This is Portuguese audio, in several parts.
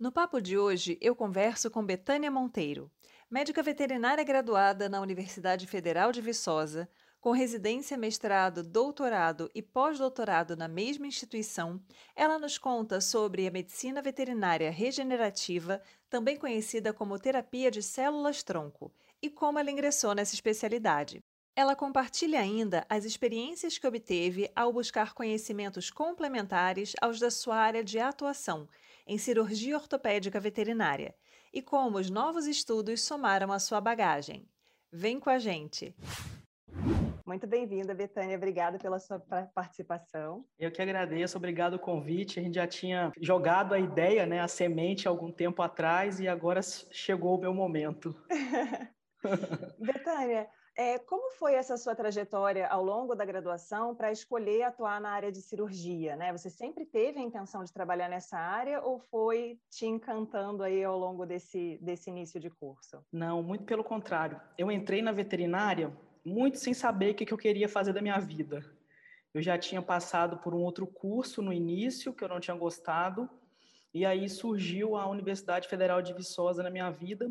No papo de hoje, eu converso com Betânia Monteiro, médica veterinária graduada na Universidade Federal de Viçosa, com residência, mestrado, doutorado e pós-doutorado na mesma instituição, ela nos conta sobre a medicina veterinária regenerativa, também conhecida como terapia de células-tronco, e como ela ingressou nessa especialidade. Ela compartilha ainda as experiências que obteve ao buscar conhecimentos complementares aos da sua área de atuação, em cirurgia ortopédica veterinária e como os novos estudos somaram à sua bagagem. Vem com a gente! Muito bem-vinda, Betânia. Obrigada pela sua participação. Eu que agradeço, obrigado o convite. A gente já tinha jogado a ideia, né, a semente algum tempo atrás e agora chegou o meu momento. Betânia, é, como foi essa sua trajetória ao longo da graduação para escolher atuar na área de cirurgia? Né? Você sempre teve a intenção de trabalhar nessa área ou foi te encantando aí ao longo desse, desse início de curso? Não, muito pelo contrário. Eu entrei na veterinária muito sem saber o que eu queria fazer da minha vida. Eu já tinha passado por um outro curso no início que eu não tinha gostado, e aí surgiu a Universidade Federal de Viçosa na minha vida,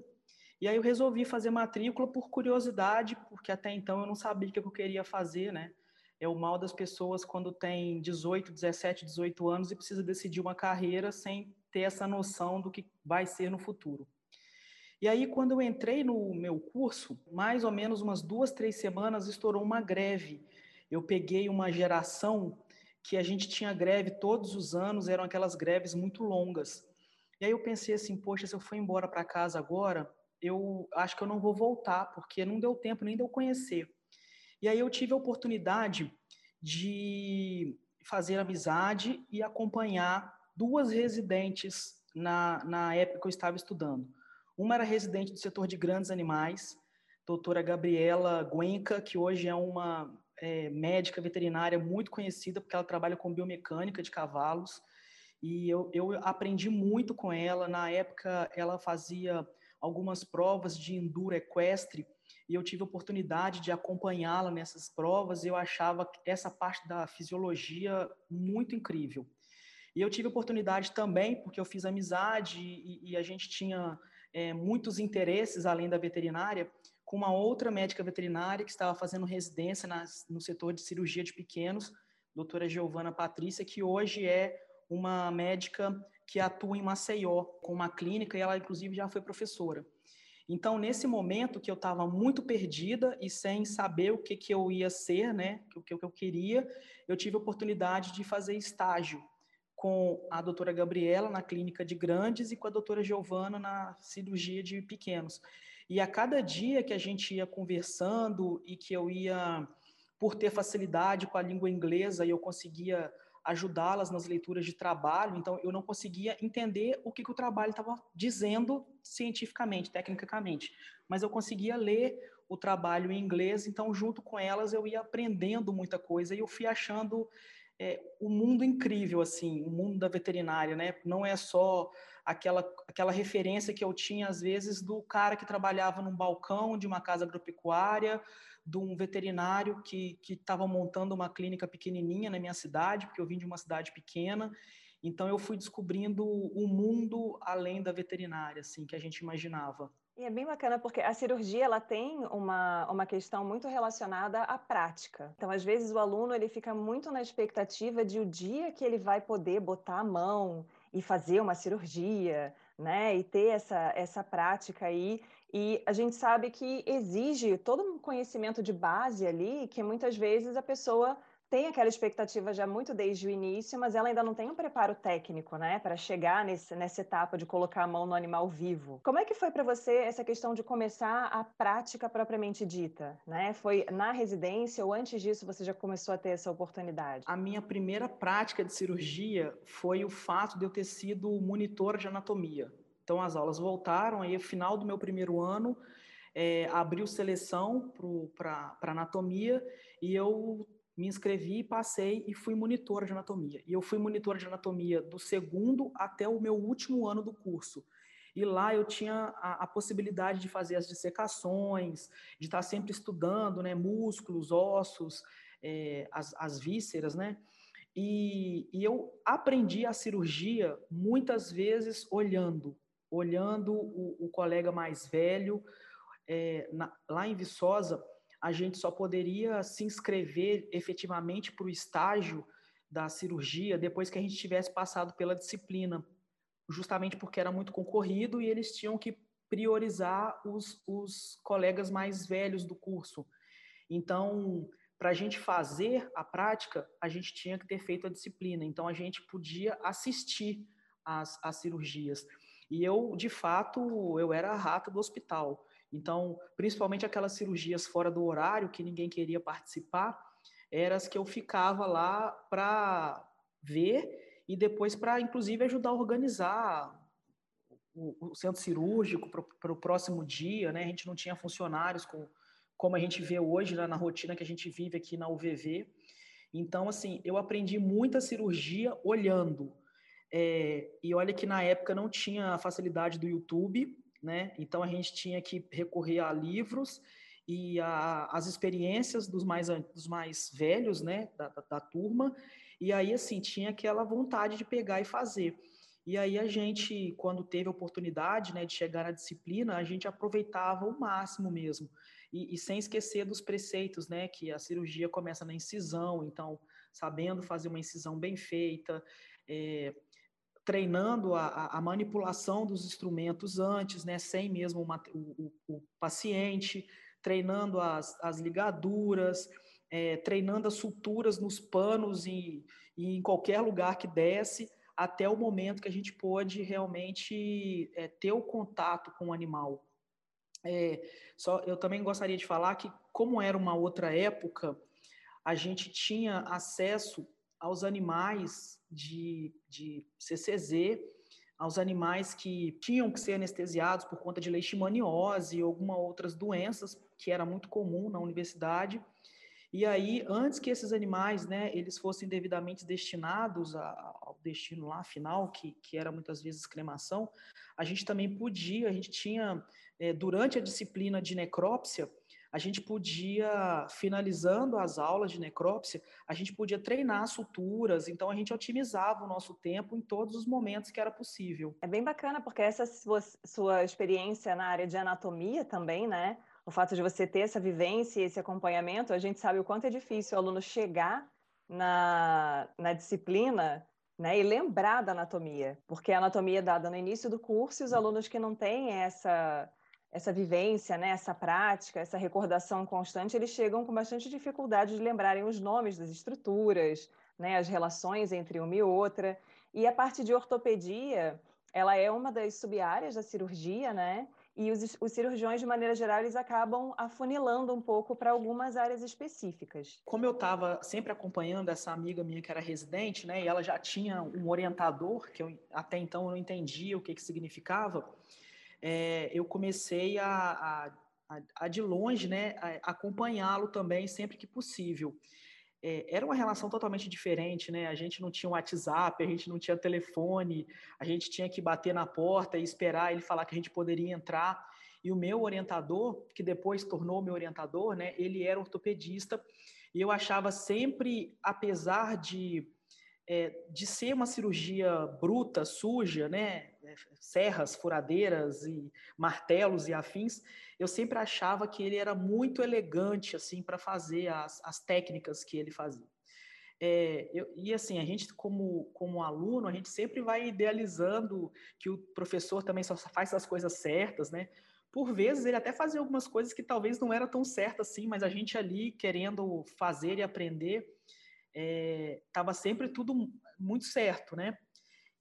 e aí eu resolvi fazer matrícula por curiosidade, porque até então eu não sabia o que eu queria fazer, né? É o mal das pessoas quando tem 18, 17, 18 anos e precisa decidir uma carreira sem ter essa noção do que vai ser no futuro. E aí, quando eu entrei no meu curso, mais ou menos umas duas, três semanas, estourou uma greve. Eu peguei uma geração que a gente tinha greve todos os anos, eram aquelas greves muito longas. E aí eu pensei assim, poxa, se eu for embora para casa agora, eu acho que eu não vou voltar, porque não deu tempo nem de eu conhecer. E aí eu tive a oportunidade de fazer amizade e acompanhar duas residentes na, na época que eu estava estudando. Uma era residente do setor de grandes animais, doutora Gabriela Guenca, que hoje é uma é, médica veterinária muito conhecida, porque ela trabalha com biomecânica de cavalos, e eu, eu aprendi muito com ela. Na época, ela fazia algumas provas de enduro equestre e eu tive a oportunidade de acompanhá-la nessas provas. E eu achava essa parte da fisiologia muito incrível. E eu tive a oportunidade também, porque eu fiz amizade e, e a gente tinha é, muitos interesses além da veterinária, com uma outra médica veterinária que estava fazendo residência nas, no setor de cirurgia de pequenos, doutora Giovana Patrícia, que hoje é uma médica que atua em Maceió com uma clínica e ela inclusive já foi professora. Então, nesse momento que eu estava muito perdida e sem saber o que, que eu ia ser, né, o que, que eu queria, eu tive a oportunidade de fazer estágio com a doutora Gabriela na clínica de grandes e com a doutora Giovana na cirurgia de pequenos. E a cada dia que a gente ia conversando e que eu ia, por ter facilidade com a língua inglesa, e eu conseguia ajudá-las nas leituras de trabalho, então eu não conseguia entender o que, que o trabalho estava dizendo cientificamente, tecnicamente, mas eu conseguia ler o trabalho em inglês, então junto com elas eu ia aprendendo muita coisa e eu fui achando é, o mundo incrível, assim, o mundo da veterinária, né? Não é só aquela, aquela referência que eu tinha, às vezes, do cara que trabalhava num balcão de uma casa agropecuária, de um veterinário que estava montando uma clínica pequenininha na minha cidade, porque eu vim de uma cidade pequena. Então eu fui descobrindo o mundo além da veterinária, assim, que a gente imaginava. E é bem bacana porque a cirurgia ela tem uma, uma questão muito relacionada à prática. Então, às vezes, o aluno ele fica muito na expectativa de o dia que ele vai poder botar a mão e fazer uma cirurgia, né? E ter essa, essa prática aí. E a gente sabe que exige todo um conhecimento de base ali que muitas vezes a pessoa tem aquela expectativa já muito desde o início, mas ela ainda não tem um preparo técnico, né, para chegar nesse, nessa etapa de colocar a mão no animal vivo. Como é que foi para você essa questão de começar a prática propriamente dita, né? Foi na residência ou antes disso você já começou a ter essa oportunidade? A minha primeira prática de cirurgia foi o fato de eu ter sido monitor de anatomia. Então as aulas voltaram, aí no final do meu primeiro ano é, abriu seleção para anatomia e eu me inscrevi, passei e fui monitor de anatomia. E eu fui monitor de anatomia do segundo até o meu último ano do curso. E lá eu tinha a, a possibilidade de fazer as dissecações, de estar sempre estudando, né, músculos, ossos, é, as, as vísceras, né? E, e, eu aprendi a cirurgia muitas vezes olhando, olhando o, o colega mais velho. É, na, lá em Viçosa, a gente só poderia se inscrever efetivamente para o estágio da cirurgia depois que a gente tivesse passado pela disciplina, justamente porque era muito concorrido e eles tinham que priorizar os, os colegas mais velhos do curso. Então, para a gente fazer a prática, a gente tinha que ter feito a disciplina. Então, a gente podia assistir às, às cirurgias. E eu, de fato, eu era a rata do hospital. Então, principalmente aquelas cirurgias fora do horário que ninguém queria participar, eram as que eu ficava lá para ver e depois para, inclusive, ajudar a organizar o, o centro cirúrgico para o próximo dia, né? A gente não tinha funcionários com, como a gente vê hoje né, na rotina que a gente vive aqui na UVV. Então, assim, eu aprendi muita cirurgia olhando. É, e olha que na época não tinha a facilidade do YouTube, né? Então a gente tinha que recorrer a livros e a, as experiências dos mais, dos mais velhos, né, da, da, da turma, e aí assim tinha aquela vontade de pegar e fazer. E aí a gente, quando teve a oportunidade, né, de chegar na disciplina, a gente aproveitava o máximo mesmo. E, e, sem esquecer dos preceitos, né, que a cirurgia começa na incisão, então sabendo fazer uma incisão bem feita, é, treinando a, a, manipulação dos instrumentos antes, né, sem mesmo uma, o, o, paciente, treinando as, as ligaduras, é, treinando as suturas nos panos e, e, em qualquer lugar que desce, até o momento que a gente pôde realmente é, ter o contato com o animal. É, só, eu também gostaria de falar que, como era uma outra época, a gente tinha acesso aos animais de, de CCZ aos animais que tinham que ser anestesiados por conta de leishmaniose ou alguma outras doenças que era muito comum na universidade. E aí, antes que esses animais, né, eles fossem devidamente destinados a, ao destino lá final, que, que era muitas vezes cremação, a gente também podia, a gente tinha, é, durante a disciplina de necrópsia, a gente podia, finalizando as aulas de necrópsia, a gente podia treinar suturas, então a gente otimizava o nosso tempo em todos os momentos que era possível. É bem bacana, porque essa sua, sua experiência na área de anatomia também, né? O fato de você ter essa vivência e esse acompanhamento, a gente sabe o quanto é difícil o aluno chegar na, na disciplina né, e lembrar da anatomia, porque a anatomia é dada no início do curso e os alunos que não têm essa essa vivência, né, essa prática, essa recordação constante, eles chegam com bastante dificuldade de lembrarem os nomes das estruturas, né, as relações entre uma e outra. E a parte de ortopedia, ela é uma das sub-áreas da cirurgia, né? E os, os, cirurgiões, de maneira geral, eles acabam afunilando um pouco para algumas áreas específicas. Como eu estava sempre acompanhando essa amiga minha que era residente, né? E ela já tinha um orientador, que eu até então eu não entendia o que, que significava, é, eu comecei a, a, a, de longe, né, acompanhá-lo também sempre que possível. É, era uma relação totalmente diferente, né? A gente não tinha WhatsApp, a gente não tinha telefone, a gente tinha que bater na porta e esperar ele falar que a gente poderia entrar. E o meu orientador, que depois tornou meu orientador, né? Ele era ortopedista e eu achava sempre, apesar de é, de ser uma cirurgia bruta, suja, né, serras, furadeiras e martelos e afins, eu sempre achava que ele era muito elegante assim para fazer as, as técnicas que ele fazia. É, eu, e assim, a gente como, como aluno, a gente sempre vai idealizando que o professor também só faz as coisas certas, né? Por vezes ele até fazia algumas coisas que talvez não eram tão certas assim, mas a gente ali querendo fazer e aprender, estava é, sempre tudo muito certo, né?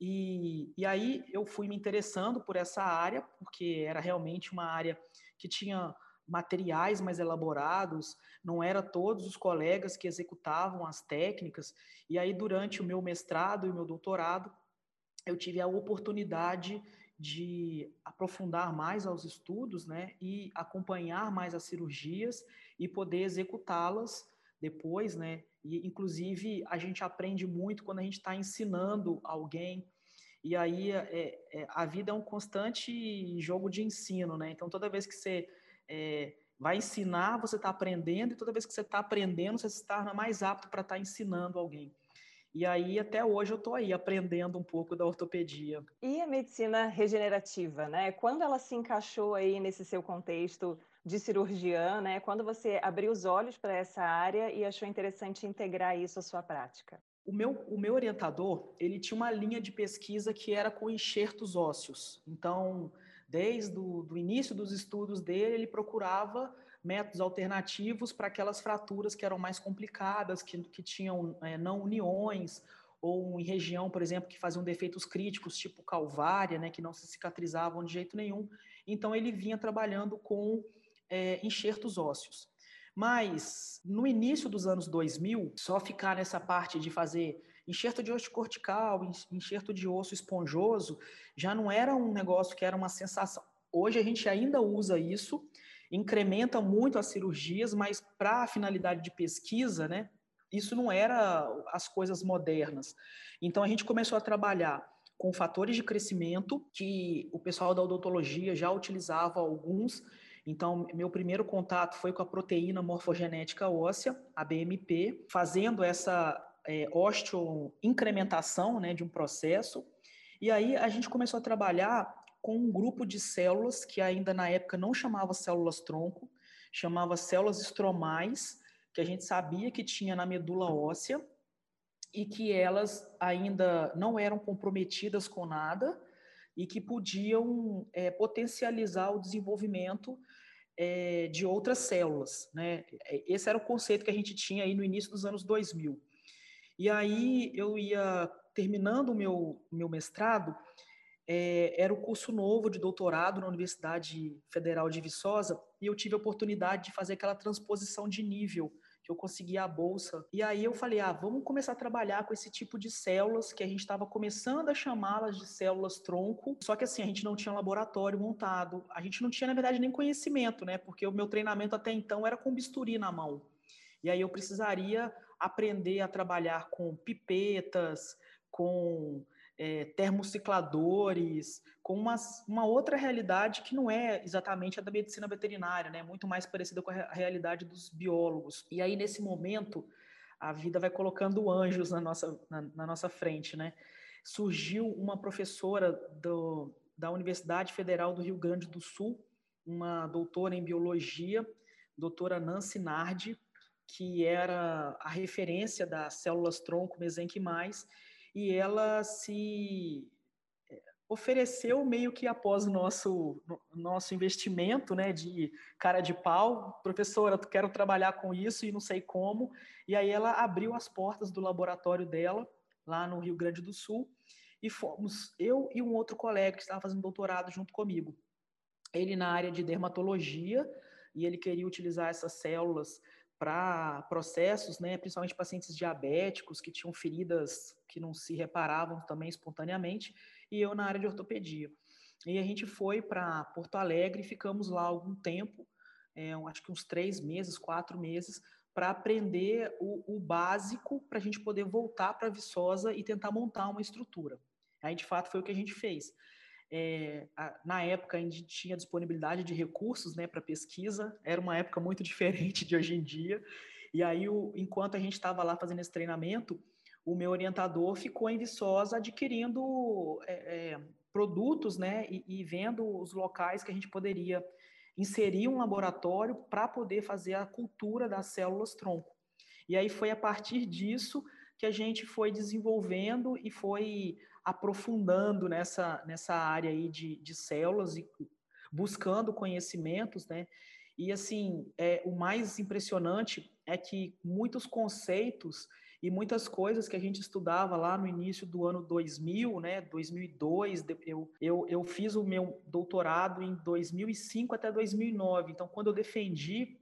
E, e aí eu fui me interessando por essa área, porque era realmente uma área que tinha materiais mais elaborados, não era todos os colegas que executavam as técnicas. E aí durante o meu mestrado e meu doutorado, eu tive a oportunidade de aprofundar mais aos estudos, né, e acompanhar mais as cirurgias e poder executá-las depois, né, e inclusive a gente aprende muito quando a gente está ensinando alguém e aí é, é, a vida é um constante jogo de ensino, né? Então toda vez que você é, vai ensinar, você está aprendendo, e toda vez que você está aprendendo, você torna mais apto para estar tá ensinando alguém. E aí, até hoje, eu estou aí aprendendo um pouco da ortopedia. E a medicina regenerativa, né? Quando ela se encaixou aí nesse seu contexto de cirurgiã, né? Quando você abriu os olhos para essa área e achou interessante integrar isso à sua prática? O meu, o meu orientador, ele tinha uma linha de pesquisa que era com enxertos ósseos. Então, desde o do início dos estudos dele, ele procurava métodos alternativos para aquelas fraturas que eram mais complicadas, que, que tinham é, não uniões, ou em região, por exemplo, que faziam defeitos críticos, tipo calvária, né, que não se cicatrizavam de jeito nenhum. Então, ele vinha trabalhando com é, enxertos ósseos. Mas, no início dos anos 2000, só ficar nessa parte de fazer enxerto de osso cortical, enxerto de osso esponjoso, já não era um negócio que era uma sensação. Hoje a gente ainda usa isso, incrementa muito as cirurgias, mas para a finalidade de pesquisa, né, isso não era as coisas modernas. Então a gente começou a trabalhar com fatores de crescimento, que o pessoal da odontologia já utilizava alguns. Então, meu primeiro contato foi com a proteína morfogenética óssea, a BMP, fazendo essa é, osteoincrementação né, de um processo. E aí a gente começou a trabalhar com um grupo de células que ainda na época não chamava células tronco, chamava células estromais, que a gente sabia que tinha na medula óssea e que elas ainda não eram comprometidas com nada e que podiam é, potencializar o desenvolvimento é, de outras células. Né? Esse era o conceito que a gente tinha aí no início dos anos 2000. E aí eu ia terminando o meu, meu mestrado, é, era o curso novo de doutorado na Universidade Federal de Viçosa, e eu tive a oportunidade de fazer aquela transposição de nível, que eu consegui a bolsa. E aí eu falei, ah, vamos começar a trabalhar com esse tipo de células, que a gente estava começando a chamá-las de células tronco, só que assim, a gente não tinha um laboratório montado, a gente não tinha, na verdade, nem conhecimento, né? Porque o meu treinamento até então era com bisturi na mão. E aí eu precisaria aprender a trabalhar com pipetas, com é, termocicladores, com uma, uma outra realidade que não é exatamente a da medicina veterinária, né? muito mais parecida com a realidade dos biólogos. E aí, nesse momento, a vida vai colocando anjos na nossa, na, na nossa frente. Né? Surgiu uma professora do, da Universidade Federal do Rio Grande do Sul, uma doutora em biologia, doutora Nancy Nardi, que era a referência das células tronco mesenquimais, e ela se eh, ofereceu meio que após o nosso, nosso investimento né, de cara de pau, professora, quero trabalhar com isso e não sei como, e aí ela abriu as portas do laboratório dela, lá no Rio Grande do Sul, e fomos eu e um outro colega que estava fazendo doutorado junto comigo. Ele na área de dermatologia, e ele queria utilizar essas células para processos, né, principalmente pacientes diabéticos que tinham feridas que não se reparavam também espontaneamente, e eu na área de ortopedia. E a gente foi para Porto Alegre e ficamos lá algum tempo, é, acho que uns três meses, quatro meses, para aprender o, o básico para a gente poder voltar para Viçosa e tentar montar uma estrutura. Aí, de fato, foi o que a gente fez. É, a, na época a gente tinha disponibilidade de recursos né, para pesquisa, era uma época muito diferente de hoje em dia. E aí, o, enquanto a gente estava lá fazendo esse treinamento, o meu orientador ficou em Viçosa adquirindo é, é, produtos né, e, e vendo os locais que a gente poderia inserir um laboratório para poder fazer a cultura das células tronco. E aí foi a partir disso que a gente foi desenvolvendo e foi aprofundando nessa, nessa área aí de, de células e buscando conhecimentos, né? E assim, é, o mais impressionante é que muitos conceitos e muitas coisas que a gente estudava lá no início do ano 2000, né, 2002, eu, eu, eu fiz o meu doutorado em 2005 até 2009, então quando eu defendi,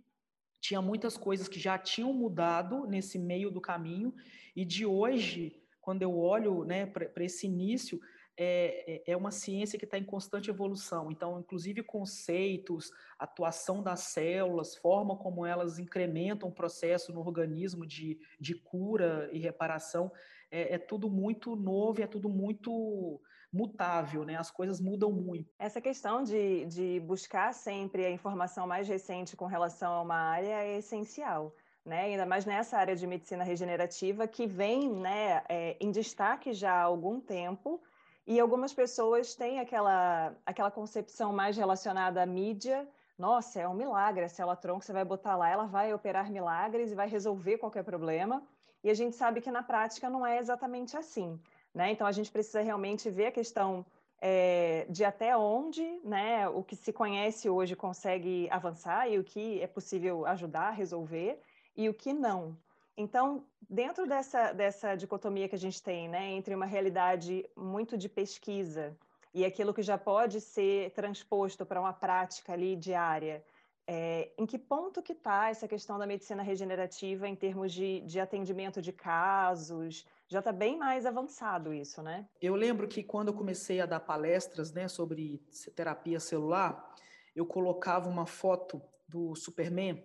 tinha muitas coisas que já tinham mudado nesse meio do caminho, e de hoje, quando eu olho né, para esse início, é, é, é uma ciência que está em constante evolução. Então, inclusive conceitos, atuação das células, forma como elas incrementam o processo no organismo de, de cura e reparação, é, é tudo muito novo, é tudo muito mutável, né? As coisas mudam muito. Essa questão de, de buscar sempre a informação mais recente com relação a uma área é essencial. Né? Ainda mais nessa área de medicina regenerativa que vem né, é, em destaque já há algum tempo e algumas pessoas têm aquela, aquela concepção mais relacionada à mídia. Nossa, é um milagre a célula-tronco, você vai botar lá, ela vai operar milagres e vai resolver qualquer problema. E a gente sabe que na prática não é exatamente assim. Né? Então a gente precisa realmente ver a questão é, de até onde né, o que se conhece hoje consegue avançar e o que é possível ajudar a resolver e o que não. Então, dentro dessa, dessa dicotomia que a gente tem, né, entre uma realidade muito de pesquisa e aquilo que já pode ser transposto para uma prática ali diária, é, em que ponto que está essa questão da medicina regenerativa em termos de, de atendimento de casos? Já está bem mais avançado isso, né? Eu lembro que quando eu comecei a dar palestras né, sobre terapia celular, eu colocava uma foto do Superman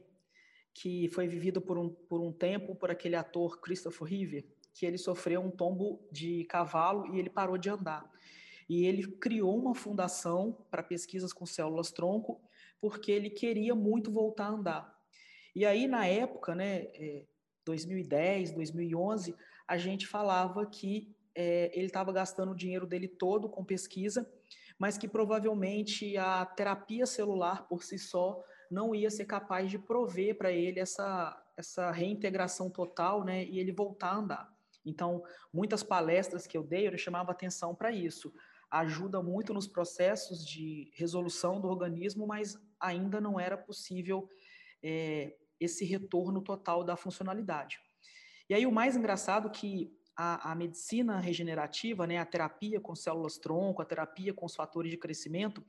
que foi vivido por um, por um tempo por aquele ator Christopher Reeve, que ele sofreu um tombo de cavalo e ele parou de andar. E ele criou uma fundação para pesquisas com células tronco, porque ele queria muito voltar a andar. E aí, na época, né, 2010, é, 2011, a gente falava que é, ele estava gastando o dinheiro dele todo com pesquisa, mas que provavelmente a terapia celular por si só não ia ser capaz de prover para ele essa, essa reintegração total, né, e ele voltar a andar. Então, muitas palestras que eu dei, eu chamava atenção para isso. Ajuda muito nos processos de resolução do organismo, mas ainda não era possível é, esse retorno total da funcionalidade. E aí o mais engraçado é que a, a, medicina regenerativa, né, a terapia com células tronco, a terapia com os fatores de crescimento,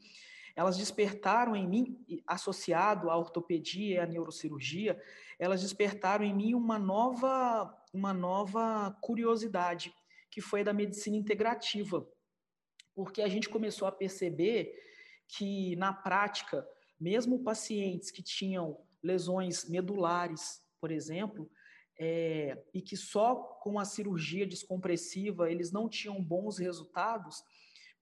elas despertaram em mim, associado à ortopedia e à neurocirurgia, elas despertaram em mim uma nova, uma nova curiosidade, que foi da medicina integrativa. Porque a gente começou a perceber que, na prática, mesmo pacientes que tinham lesões medulares, por exemplo, é, e que só com a cirurgia descompressiva eles não tinham bons resultados,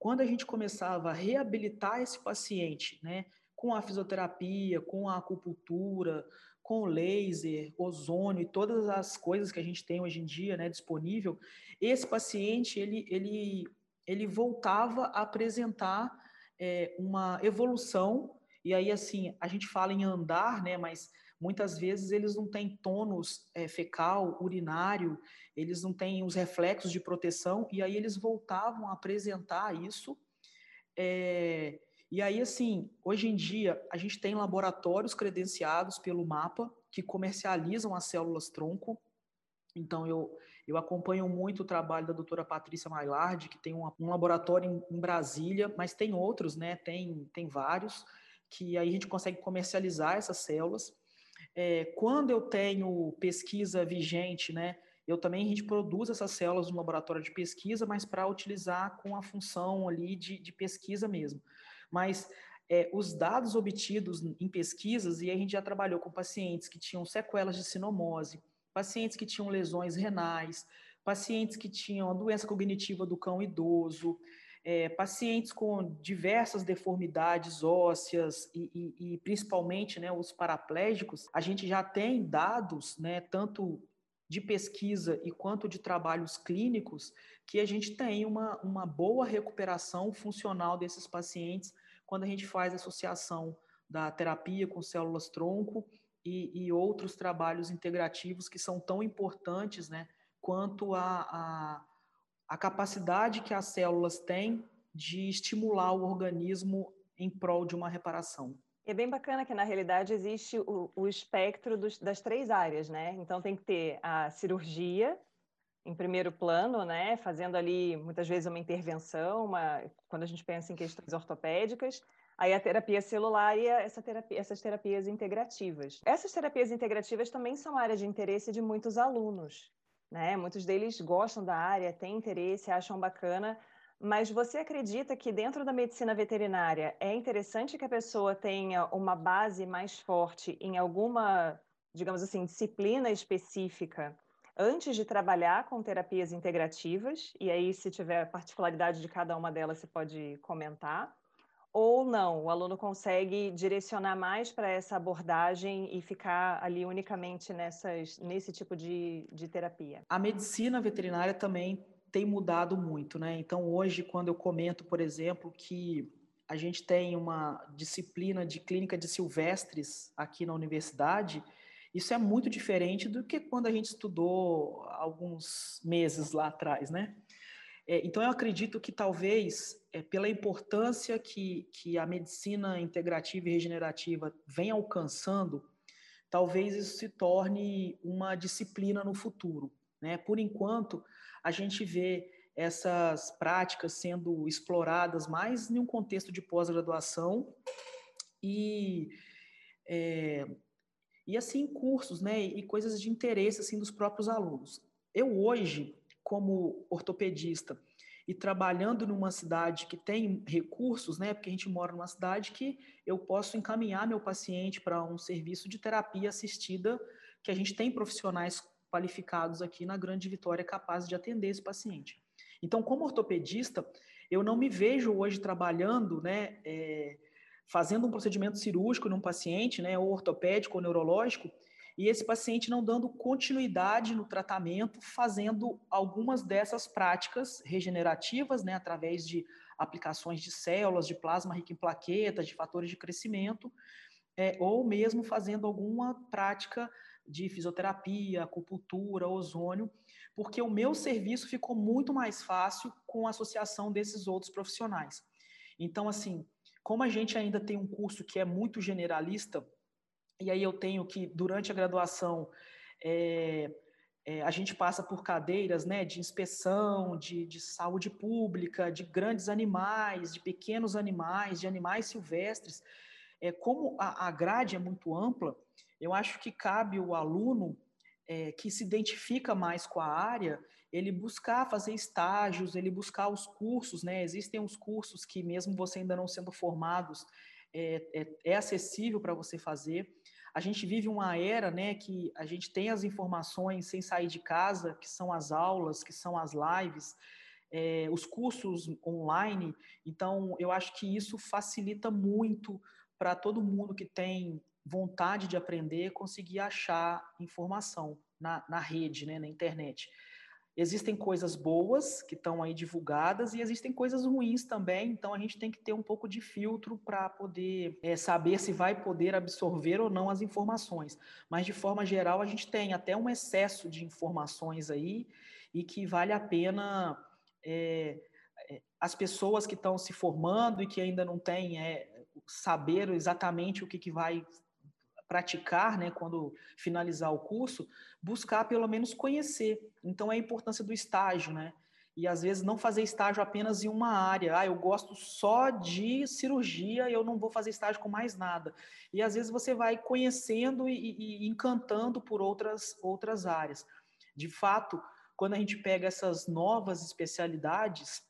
quando a gente começava a reabilitar esse paciente, né, com a fisioterapia, com a acupuntura, com o laser, ozônio e todas as coisas que a gente tem hoje em dia, né, disponível, esse paciente ele ele ele voltava a apresentar é, uma evolução. E aí assim a gente fala em andar, né, mas muitas vezes eles não têm tônus é, fecal, urinário, eles não têm os reflexos de proteção, e aí eles voltavam a apresentar isso. É, e aí, assim, hoje em dia, a gente tem laboratórios credenciados pelo MAPA que comercializam as células tronco. Então, eu, eu acompanho muito o trabalho da doutora Patrícia Maillard, que tem um, laboratório em, em, Brasília, mas tem outros, né? Tem, tem vários, que aí a gente consegue comercializar essas células. É, quando eu tenho pesquisa vigente, né, eu também a gente produz essas células no laboratório de pesquisa, mas para utilizar com a função ali de, de pesquisa mesmo. Mas é, os dados obtidos em pesquisas, e a gente já trabalhou com pacientes que tinham sequelas de sinomose, pacientes que tinham lesões renais, pacientes que tinham a doença cognitiva do cão idoso, é, pacientes com diversas deformidades ósseas e, e, e, principalmente né, os paraplégicos, a gente já tem dados, né, tanto de pesquisa e quanto de trabalhos clínicos, que a gente tem uma, uma boa recuperação funcional desses pacientes quando a gente faz associação da terapia com células tronco e, e outros trabalhos integrativos que são tão importantes né, quanto a, a a capacidade que as células têm de estimular o organismo em prol de uma reparação. É bem bacana que, na realidade, existe o, o espectro dos, das três áreas, né? Então, tem que ter a cirurgia, em primeiro plano, né, fazendo ali muitas vezes uma intervenção, uma, quando a gente pensa em questões ortopédicas, aí a terapia celular e essa terapia, essas terapias integrativas. Essas terapias integrativas também são área de interesse de muitos alunos, né? Muitos deles gostam da área, têm interesse, acham bacana, mas você acredita que dentro da medicina veterinária é interessante que a pessoa tenha uma base mais forte em alguma, digamos assim, disciplina específica antes de trabalhar com terapias integrativas? E aí, se tiver particularidade de cada uma delas, você pode comentar. Ou não, o aluno consegue direcionar mais para essa abordagem e ficar ali unicamente nessas, nesse tipo de, de terapia? A medicina veterinária também tem mudado muito, né? Então, hoje, quando eu comento, por exemplo, que a gente tem uma disciplina de clínica de silvestres aqui na universidade, isso é muito diferente do que quando a gente estudou alguns meses lá atrás, né? É, então, eu acredito que talvez, é, pela importância que, que a medicina integrativa e regenerativa vem alcançando, talvez isso se torne uma disciplina no futuro. Né? Por enquanto, a gente vê essas práticas sendo exploradas mais em um contexto de pós-graduação e é, e assim cursos, né, e coisas de interesse assim dos próprios alunos. Eu hoje, como ortopedista e trabalhando numa cidade que tem recursos, né, porque a gente mora numa cidade que eu posso encaminhar meu paciente para um serviço de terapia assistida, que a gente tem profissionais qualificados aqui na Grande Vitória capazes de atender esse paciente. Então, como ortopedista, eu não me vejo hoje trabalhando, né, é, fazendo um procedimento cirúrgico num paciente, né, ou ortopédico ou neurológico, e esse paciente não dando continuidade no tratamento, fazendo algumas dessas práticas regenerativas, né, através de aplicações de células, de plasma rico em plaquetas, de fatores de crescimento, é, ou mesmo fazendo alguma prática de fisioterapia, acupuntura, ozônio, porque o meu serviço ficou muito mais fácil com a associação desses outros profissionais. Então, assim, como a gente ainda tem um curso que é muito generalista, e aí eu tenho que, durante a graduação, é, é, a gente passa por cadeiras né, de inspeção, de, de saúde pública, de grandes animais, de pequenos animais, de animais silvestres. É, como a, a grade é muito ampla, eu acho que cabe o aluno é, que se identifica mais com a área, ele buscar fazer estágios, ele buscar os cursos, né? Existem os cursos que, mesmo você ainda não sendo formados, é, é, é acessível para você fazer. A gente vive uma era, né, que a gente tem as informações sem sair de casa, que são as aulas, que são as lives, é, os cursos online. Então, eu acho que isso facilita muito para todo mundo que tem vontade de aprender, conseguir achar informação na, na rede, né, na internet. Existem coisas boas que estão aí divulgadas e existem coisas ruins também, então a gente tem que ter um pouco de filtro para poder é, saber se vai poder absorver ou não as informações. Mas de forma geral, a gente tem até um excesso de informações aí e que vale a pena é, as pessoas que estão se formando e que ainda não têm é, saber exatamente o que, que vai praticar, né, quando finalizar o curso, buscar pelo menos conhecer. Então é a importância do estágio, né? E às vezes não fazer estágio apenas em uma área. Ah, eu gosto só de cirurgia eu não vou fazer estágio com mais nada. E às vezes você vai conhecendo e, e encantando por outras, outras áreas. De fato, quando a gente pega essas novas especialidades,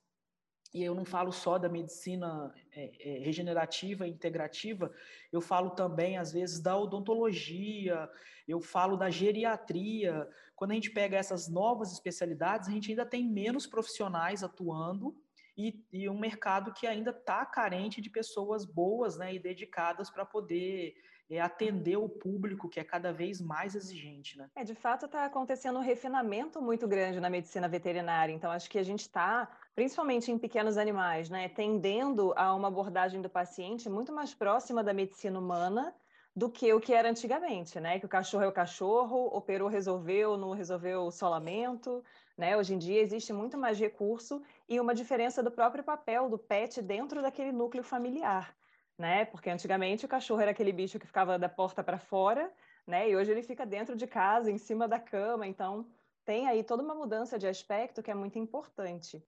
e eu não falo só da medicina é, é, regenerativa e integrativa, eu falo também, às vezes, da odontologia, eu falo da geriatria. Quando a gente pega essas novas especialidades, a gente ainda tem menos profissionais atuando e, e um mercado que ainda está carente de pessoas boas né, e dedicadas para poder é, atender o público que é cada vez mais exigente. Né? É, de fato, está acontecendo um refinamento muito grande na medicina veterinária. Então, acho que a gente está, principalmente em pequenos animais, né, tendendo a uma abordagem do paciente muito mais próxima da medicina humana do que o que era antigamente, né? Que o cachorro é o cachorro, operou, resolveu, não resolveu o solamento, né? Hoje em dia existe muito mais recurso e uma diferença do próprio papel do pet dentro daquele núcleo familiar né? Porque antigamente o cachorro era aquele bicho que ficava da porta para fora, né? E hoje ele fica dentro de casa, em cima da cama, então tem aí toda uma mudança de aspecto que é muito importante.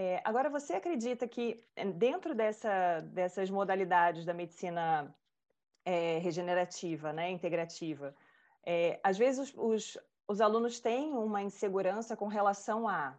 É, agora, você acredita que é, dentro dessa, dessas modalidades da medicina é, regenerativa, né, integrativa, é, às vezes os, os, os, alunos têm uma insegurança com relação a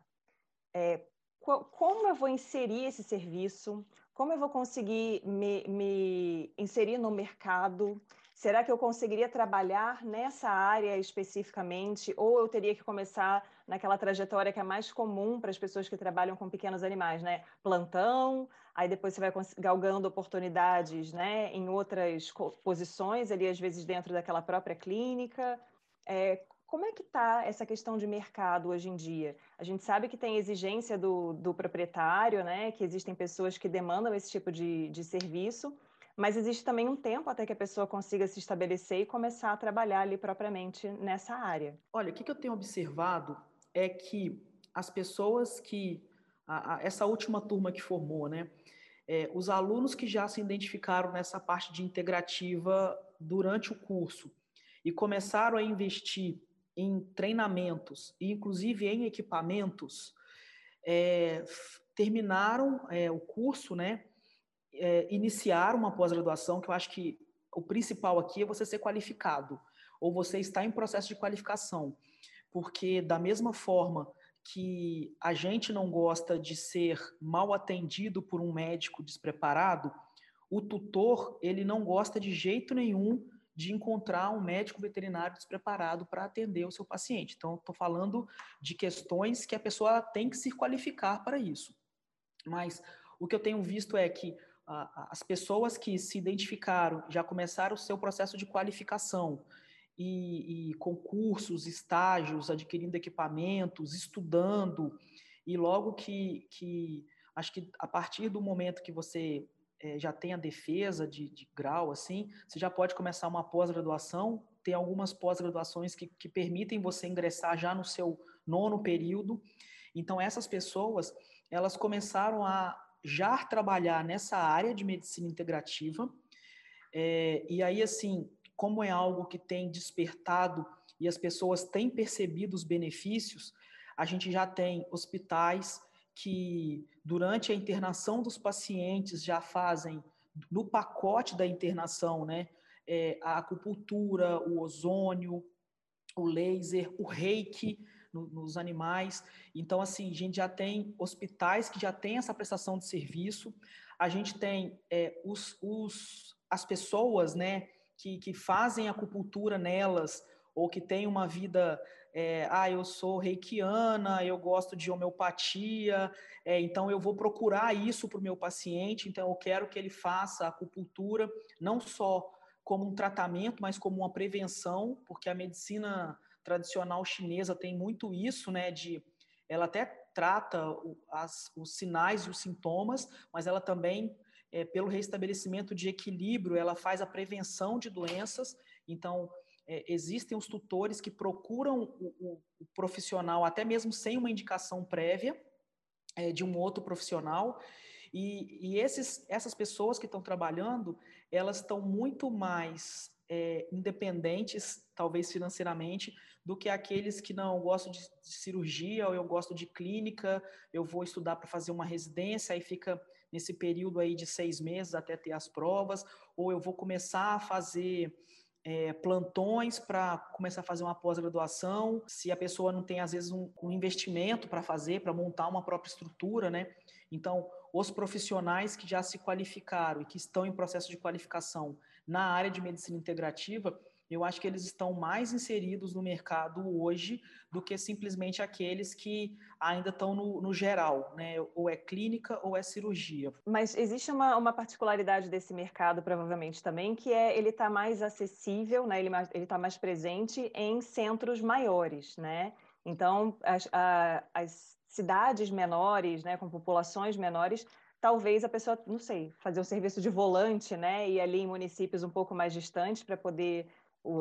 é, como eu vou inserir esse serviço, como eu vou conseguir me, me inserir no mercado, Será que eu conseguiria trabalhar nessa área especificamente? Ou eu teria que começar naquela trajetória que é mais comum para as pessoas que trabalham com pequenos animais, né? Plantão, aí depois você vai galgando oportunidades né? em outras posições, ali às vezes dentro daquela própria clínica. É, como é que está essa questão de mercado hoje em dia? A gente sabe que tem exigência do, do proprietário, né? que existem pessoas que demandam esse tipo de, de serviço, mas existe também um tempo até que a pessoa consiga se estabelecer e começar a trabalhar ali propriamente nessa área. Olha, o que eu tenho observado é que as pessoas que. A, a, essa última turma que formou, né? É, os alunos que já se identificaram nessa parte de integrativa durante o curso e começaram a investir em treinamentos e inclusive em equipamentos, é, terminaram é, o curso, né? É, iniciar uma pós-graduação, que eu acho que o principal aqui é você ser qualificado, ou você está em processo de qualificação. Porque, da mesma forma que a gente não gosta de ser mal atendido por um médico despreparado, o tutor, ele não gosta de jeito nenhum de encontrar um médico veterinário despreparado para atender o seu paciente. Então, estou falando de questões que a pessoa tem que se qualificar para isso. Mas o que eu tenho visto é que as pessoas que se identificaram, já começaram o seu processo de qualificação e, e concursos, estágios, adquirindo equipamentos, estudando, e logo que, que acho que a partir do momento que você é, já tem a defesa de, de, grau, assim, você já pode começar uma pós-graduação. Tem algumas pós-graduações que, que permitem você ingressar já no seu nono período. Então, essas pessoas, elas começaram a já trabalhar nessa área de medicina integrativa. É, e aí, assim, como é algo que tem despertado e as pessoas têm percebido os benefícios, a gente já tem hospitais que, durante a internação dos pacientes, já fazem no pacote da internação, né? É, a acupuntura, o ozônio, o laser, o reiki, no, nos animais. Então, assim, a gente já tem hospitais que já têm essa prestação de serviço, a gente tem é, os, os, as pessoas, né, que, que fazem acupuntura nelas, ou que têm uma vida, é, ah, eu sou reikiana, eu gosto de homeopatia, é, então eu vou procurar isso para o meu paciente, então eu quero que ele faça acupuntura, não só como um tratamento, mas como uma prevenção, porque a medicina tradicional chinesa tem muito isso, né? De ela até trata as, os sinais e os sintomas, mas ela também, é, pelo restabelecimento de equilíbrio, ela faz a prevenção de doenças. Então, é, existem os tutores que procuram o, o, o, profissional, até mesmo sem uma indicação prévia é, de um outro profissional. E, e esses, essas pessoas que estão trabalhando, elas estão muito mais é, independentes, talvez financeiramente, do que aqueles que não gostam de, de cirurgia ou eu gosto de clínica, eu vou estudar para fazer uma residência, aí fica nesse período aí de seis meses até ter as provas, ou eu vou começar a fazer é, plantões para começar a fazer uma pós-graduação, se a pessoa não tem, às vezes, um, um investimento para fazer, para montar uma própria estrutura, né? Então, os profissionais que já se qualificaram e que estão em processo de qualificação na área de medicina integrativa, eu acho que eles estão mais inseridos no mercado hoje do que simplesmente aqueles que ainda estão no, no geral, né? Ou é clínica ou é cirurgia. Mas existe uma, uma particularidade desse mercado, provavelmente também, que é ele está mais acessível, né? Ele está mais presente em centros maiores, né? Então, as, a, as cidades menores, né, com populações menores, talvez a pessoa, não sei, fazer o serviço de volante, né, e ali em municípios um pouco mais distantes para poder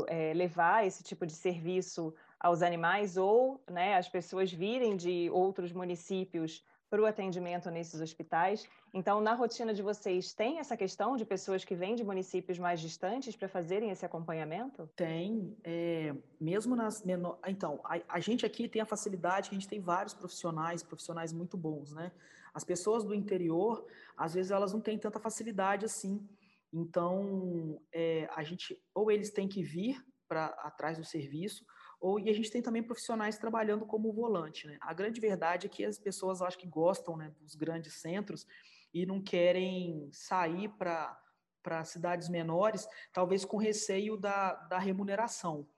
é, levar esse tipo de serviço aos animais ou né, as pessoas virem de outros municípios para o atendimento nesses hospitais. Então, na rotina de vocês, tem essa questão de pessoas que vêm de municípios mais distantes para fazerem esse acompanhamento? Tem, é, mesmo nas menor... Então, a, a, gente aqui tem a facilidade que a gente tem vários profissionais, profissionais muito bons, né? As pessoas do interior, às vezes, elas não têm tanta facilidade assim. Então, é, a gente, ou eles têm que vir para atrás do serviço, ou, e a gente tem também profissionais trabalhando como volante. Né? A grande verdade é que as pessoas acho que gostam né, dos grandes centros e não querem sair para cidades menores, talvez com receio da, da remuneração.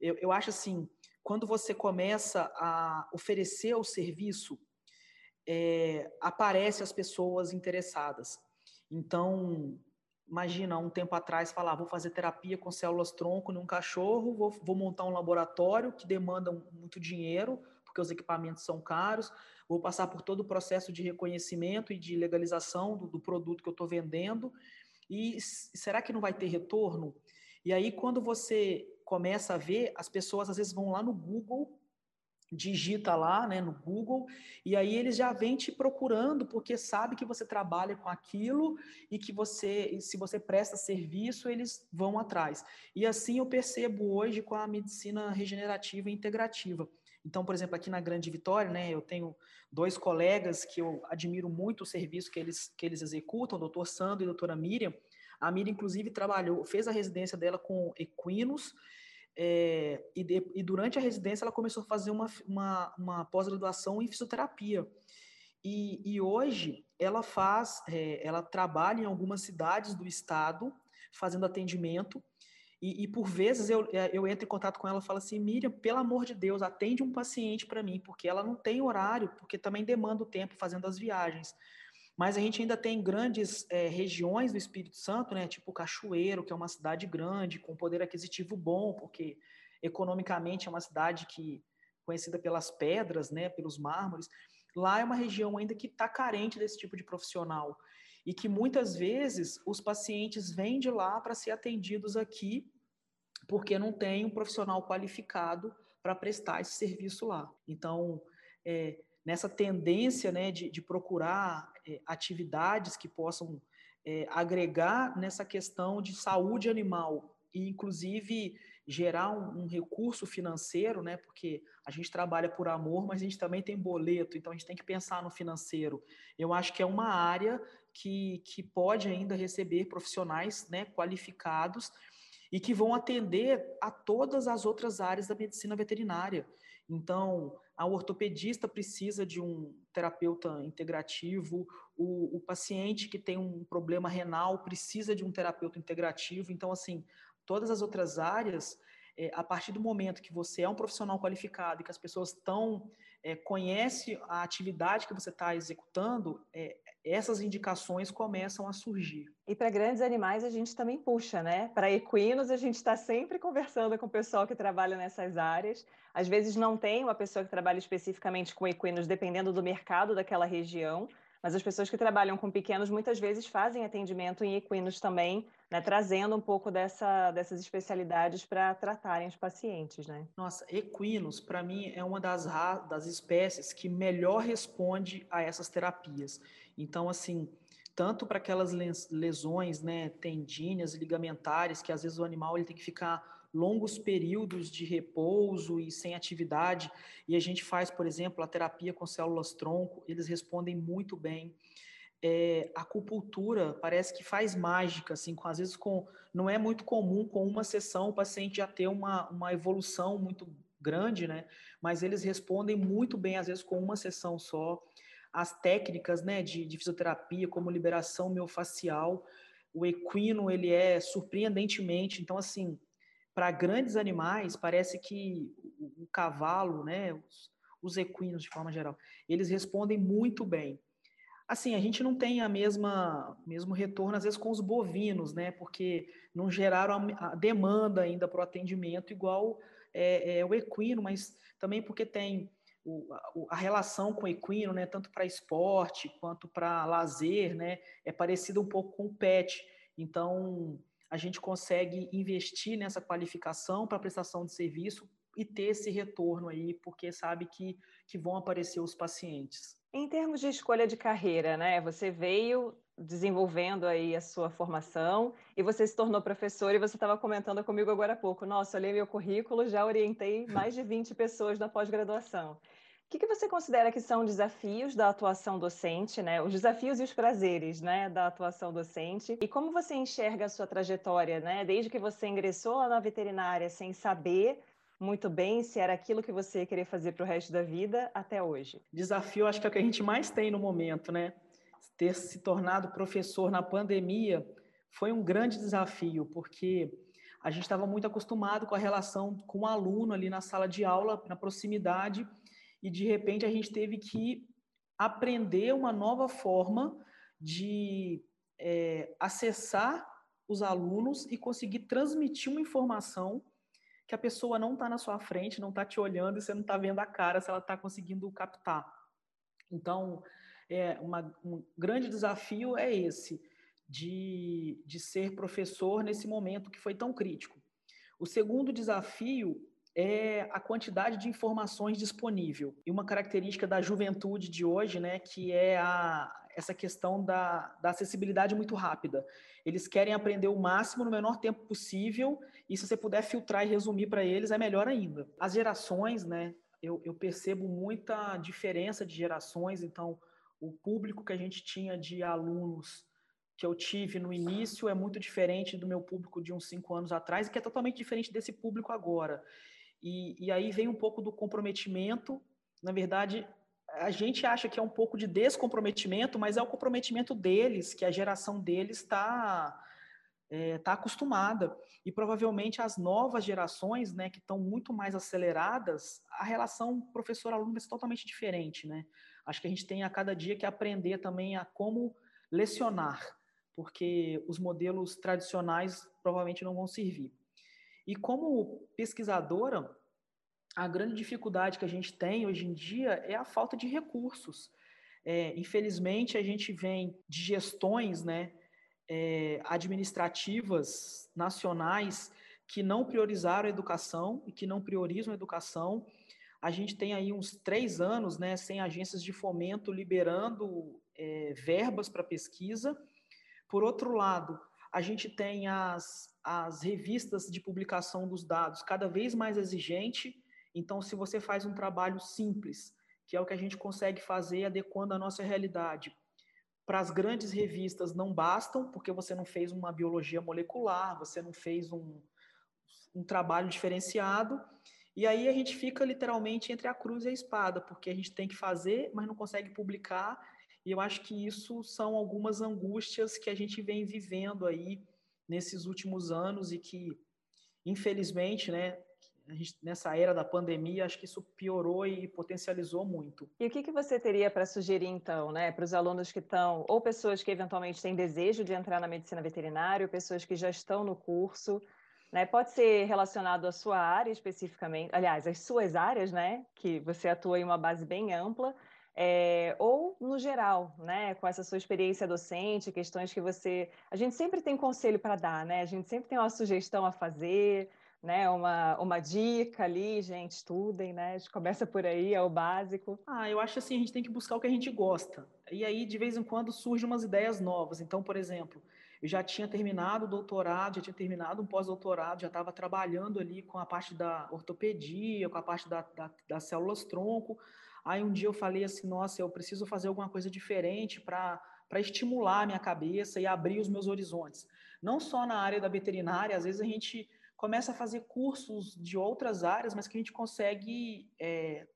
Eu, eu acho assim, quando você começa a oferecer o serviço, é, aparecem as pessoas interessadas. Então, imagina, um tempo atrás, falar, vou fazer terapia com células-tronco num cachorro, vou, vou, montar um laboratório que demanda muito dinheiro, porque os equipamentos são caros, vou passar por todo o processo de reconhecimento e de legalização do, do produto que eu estou vendendo, e será que não vai ter retorno? E aí, quando você começa a ver, as pessoas às vezes vão lá no Google digita lá né, no Google, e aí eles já vêm te procurando, porque sabe que você trabalha com aquilo e que você, se você presta serviço, eles vão atrás. E assim eu percebo hoje com a medicina regenerativa e integrativa. Então, por exemplo, aqui na Grande Vitória, né, eu tenho dois colegas que eu admiro muito o serviço que eles, que eles executam, o doutor Sandro e a doutora Miriam. A Miriam, inclusive, trabalhou, fez a residência dela com equinos, é, e, de, e, durante a residência ela começou a fazer uma, uma, uma pós-graduação em fisioterapia. E, e hoje ela faz, é, ela trabalha em algumas cidades do estado fazendo atendimento. E, e, por vezes eu, é, eu entro em contato com ela e falo assim, Miriam, pelo amor de Deus, atende um paciente para mim, porque ela não tem horário, porque também demanda o tempo fazendo as viagens. Mas a gente ainda tem grandes é, regiões do Espírito Santo, né, tipo Cachoeiro, que é uma cidade grande, com poder aquisitivo bom, porque economicamente é uma cidade que conhecida pelas pedras, né, pelos mármores. Lá é uma região ainda que está carente desse tipo de profissional e que muitas vezes os pacientes vêm de lá para ser atendidos aqui porque não tem um profissional qualificado para prestar esse serviço lá. Então, é, nessa tendência né, de, de procurar é, atividades que possam é, agregar nessa questão de saúde animal e, inclusive, gerar um, um, recurso financeiro, né? Porque a gente trabalha por amor, mas a gente também tem boleto, então a gente tem que pensar no financeiro. Eu acho que é uma área que, que pode ainda receber profissionais né, qualificados e que vão atender a todas as outras áreas da medicina veterinária. Então, a ortopedista precisa de um terapeuta integrativo, o, o, paciente que tem um problema renal precisa de um terapeuta integrativo. Então, assim, todas as outras áreas, é, a partir do momento que você é um profissional qualificado e que as pessoas estão é, conhece a atividade que você está executando, é, essas indicações começam a surgir. E para grandes animais a gente também puxa, né? Para equinos a gente está sempre conversando com o pessoal que trabalha nessas áreas. Às vezes não tem uma pessoa que trabalha especificamente com equinos, dependendo do mercado daquela região, mas as pessoas que trabalham com pequenos muitas vezes fazem atendimento em equinos também, né, trazendo um pouco dessa, dessas especialidades para tratarem os pacientes, né? Nossa, equinos, para mim, é uma das, das espécies que melhor responde a essas terapias. Então, assim, tanto para aquelas lesões, né, tendíneas, ligamentares, que às vezes o animal ele tem que ficar longos períodos de repouso e sem atividade, e a gente faz, por exemplo, a terapia com células tronco, eles respondem muito bem. É, a acupuntura parece que faz mágica, assim, com, às vezes com, não é muito comum com uma sessão o paciente já ter uma, uma evolução muito grande, né? Mas eles respondem muito bem, às vezes, com uma sessão só. As técnicas, né, de, de fisioterapia, como liberação miofascial, o equino, ele é surpreendentemente, então, assim, para grandes animais, parece que o, o cavalo, né, os, os, equinos de forma geral, eles respondem muito bem. Assim, a gente não tem a mesma mesmo retorno às vezes com os bovinos, né, porque não geraram a, a demanda ainda para o atendimento igual é, é, o equino, mas também porque tem a, a, relação com o equino, né, tanto para esporte quanto para lazer, né, é parecida um pouco com o pet. Então, a gente consegue investir nessa qualificação para prestação de serviço e ter esse retorno aí, porque sabe que, que vão aparecer os pacientes. Em termos de escolha de carreira, né? Você veio desenvolvendo aí a sua formação e você se tornou professor e você estava comentando comigo agora há pouco. Nossa, olhei meu currículo, já orientei mais de 20 pessoas na pós-graduação. O que, que, você considera que são desafios da atuação docente, né? Os desafios e os prazeres, né, da atuação docente? E como você enxerga a sua trajetória, né? Desde que você ingressou lá na veterinária sem saber muito bem se era aquilo que você queria fazer para o resto da vida até hoje. Desafio, acho que é o que a gente mais tem no momento, né? Ter se tornado professor na pandemia foi um grande desafio, porque a gente estava muito acostumado com a relação com o aluno ali na sala de aula, na proximidade, e de repente a gente teve que aprender uma nova forma de é, acessar os alunos e conseguir transmitir uma informação que a pessoa não está na sua frente, não está te olhando e você não está vendo a cara se ela está conseguindo captar. Então, é, uma, um grande desafio é esse, de, de ser professor nesse momento que foi tão crítico. O segundo desafio é a quantidade de informações disponível. E uma característica da juventude de hoje, né, que é a, essa questão da, da acessibilidade muito rápida. Eles querem aprender o máximo no menor tempo possível, e se você puder filtrar e resumir para eles, é melhor ainda. As gerações, né, eu, eu percebo muita diferença de gerações, então o público que a gente tinha de alunos que eu tive no início é muito diferente do meu público de uns cinco anos atrás e que é totalmente diferente desse público agora. E, e aí vem um pouco do comprometimento. Na verdade, a gente acha que é um pouco de descomprometimento, mas é o comprometimento deles, que a geração deles está é, tá acostumada. E provavelmente as novas gerações, né, que estão muito mais aceleradas, a relação professor-aluno vai ser totalmente diferente. Né? Acho que a gente tem a cada dia que aprender também a como lecionar, porque os modelos tradicionais provavelmente não vão servir. E como pesquisadora, a grande dificuldade que a gente tem hoje em dia é a falta de recursos. É, infelizmente, a gente vem de gestões né, é, administrativas nacionais que não priorizaram a educação e que não priorizam a educação. A gente tem aí uns três anos né, sem agências de fomento liberando é, verbas para pesquisa. Por outro lado, a gente tem as, as revistas de publicação dos dados cada vez mais exigente. Então, se você faz um trabalho simples, que é o que a gente consegue fazer adequando a nossa realidade, para as grandes revistas não bastam, porque você não fez uma biologia molecular, você não fez um, um trabalho diferenciado. E aí a gente fica literalmente entre a cruz e a espada, porque a gente tem que fazer, mas não consegue publicar e eu acho que isso são algumas angústias que a gente vem vivendo aí nesses últimos anos e que, infelizmente, né, gente, nessa era da pandemia, acho que isso piorou e potencializou muito. E o que, que você teria para sugerir, então, né, para os alunos que estão, ou pessoas que eventualmente têm desejo de entrar na medicina veterinária, ou pessoas que já estão no curso, né, pode ser relacionado à sua área especificamente, aliás, às suas áreas, né, que você atua em uma base bem ampla, é, ou no geral, né, com essa sua experiência docente, questões que você. A gente sempre tem conselho para dar, né? A gente sempre tem uma sugestão a fazer, né? Uma, uma dica ali, gente, estudem, né? A gente começa por aí, é o básico. Ah, eu acho assim, a gente tem que buscar o que a gente gosta. E aí, de vez em quando, surgem umas ideias novas. Então, por exemplo, eu já tinha terminado o doutorado, já tinha terminado um pós-doutorado, já estava trabalhando ali com a parte da ortopedia, com a parte da, da, das células tronco. Aí um dia eu falei assim, nossa, eu preciso fazer alguma coisa diferente para para estimular a minha cabeça e abrir os meus horizontes. Não só na área da veterinária, às vezes a gente começa a fazer cursos de outras áreas, mas que a gente consegue, é,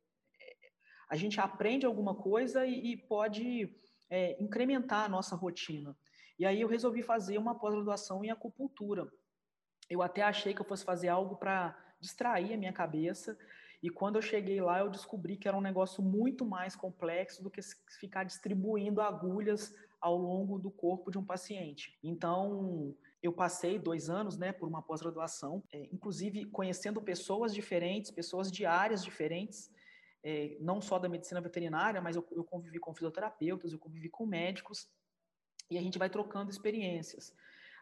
a gente aprende alguma coisa e, e pode é, incrementar a nossa rotina. E aí eu resolvi fazer uma pós-graduação em acupuntura. Eu até achei que eu fosse fazer algo para distrair a minha cabeça, e quando eu cheguei lá, eu descobri que era um negócio muito mais complexo do que ficar distribuindo agulhas ao longo do corpo de um paciente. Então, eu passei dois anos né, por uma pós-graduação, é, inclusive conhecendo pessoas diferentes, pessoas de áreas diferentes, é, não só da medicina veterinária, mas eu, eu convivi com fisioterapeutas, eu convivi com médicos, e a gente vai trocando experiências.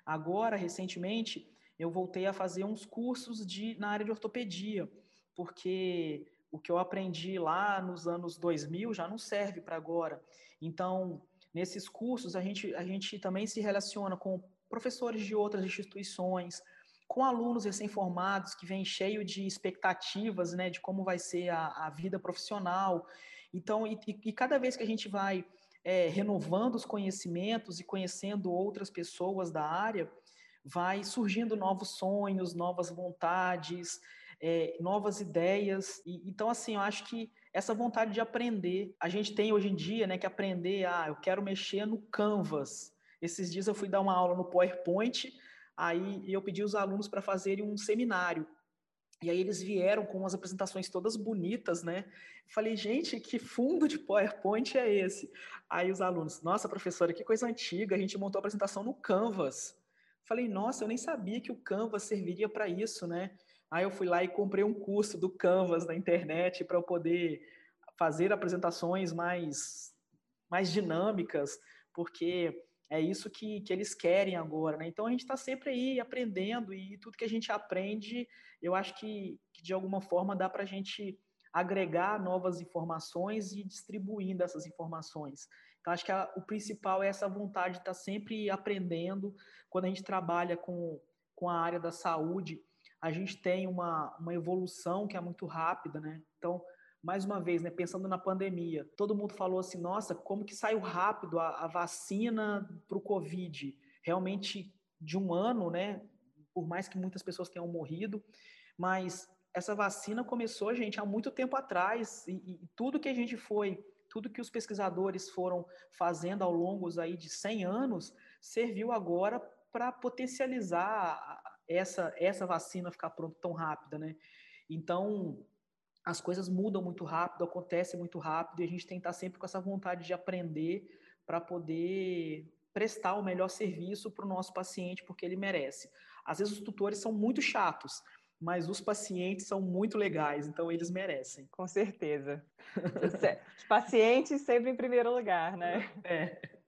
Agora, recentemente, eu voltei a fazer uns cursos de, na área de ortopedia, porque o que eu aprendi lá nos anos 2000 já não serve para agora. Então, nesses cursos, a gente, a gente também se relaciona com professores de outras instituições, com alunos recém-formados que vêm cheio de expectativas, né, de como vai ser a, a vida profissional. Então, e, e, cada vez que a gente vai é, renovando os conhecimentos e conhecendo outras pessoas da área, vai surgindo novos sonhos, novas vontades, é, novas ideias. E, então, assim, eu acho que essa vontade de aprender, a gente tem hoje em dia, né, que aprender, ah, eu quero mexer no Canvas. Esses dias eu fui dar uma aula no PowerPoint, aí eu pedi os alunos para fazerem um seminário. E aí eles vieram com umas apresentações todas bonitas, né? Falei, gente, que fundo de PowerPoint é esse? Aí os alunos, nossa, professora, que coisa antiga, a gente montou a apresentação no Canvas. Falei, nossa, eu nem sabia que o Canvas serviria para isso, né? Aí eu fui lá e comprei um curso do Canvas na internet para eu poder fazer apresentações mais, mais dinâmicas, porque é isso que, que eles querem agora, né? Então a gente está sempre aí aprendendo e tudo que a gente aprende, eu acho que, que de alguma forma dá para a gente agregar novas informações e distribuindo essas informações. Então acho que a, o principal é essa vontade de estar tá sempre aprendendo. Quando a gente trabalha com, com a área da saúde, a gente tem uma, uma evolução que é muito rápida, né? Então, mais uma vez, né, pensando na pandemia, todo mundo falou assim, nossa, como que saiu rápido a, a vacina para o Covid? Realmente, de um ano, né? Por mais que muitas pessoas tenham morrido, mas essa vacina começou, gente, há muito tempo atrás, e, e tudo que a gente foi, tudo que os pesquisadores foram fazendo ao longo aí de 100 anos, serviu agora para potencializar essa, essa vacina ficar pronta tão rápida, né? Então, as coisas mudam muito rápido, acontecem muito rápido, e a gente tem que estar sempre com essa vontade de aprender para poder prestar o melhor serviço para o nosso paciente, porque ele merece. Às vezes os tutores são muito chatos, mas os pacientes são muito legais, então eles merecem. Com certeza. Os pacientes sempre em primeiro lugar, né? É.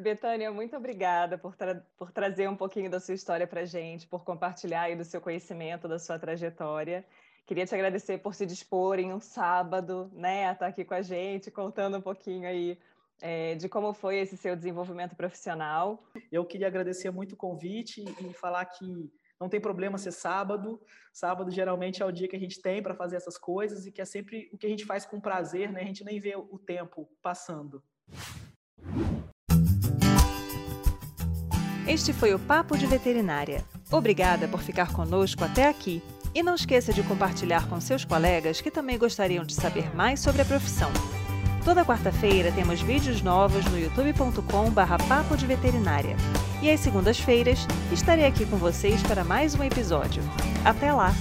Betânia, muito obrigada por, tra por trazer um pouquinho da sua história para a gente, por compartilhar aí do seu conhecimento, da sua trajetória. Queria te agradecer por se dispor em um sábado, né, a estar aqui com a gente, contando um pouquinho aí é, de como foi esse seu desenvolvimento profissional. Eu queria agradecer muito o convite e falar que não tem problema ser sábado. Sábado geralmente é o dia que a gente tem para fazer essas coisas e que é sempre o que a gente faz com prazer, né? A gente nem vê o tempo passando. Este foi o Papo de Veterinária. Obrigada por ficar conosco até aqui. E não esqueça de compartilhar com seus colegas que também gostariam de saber mais sobre a profissão. Toda quarta-feira temos vídeos novos no youtube.com/barra Papo de Veterinária. E às segundas-feiras estarei aqui com vocês para mais um episódio. Até lá!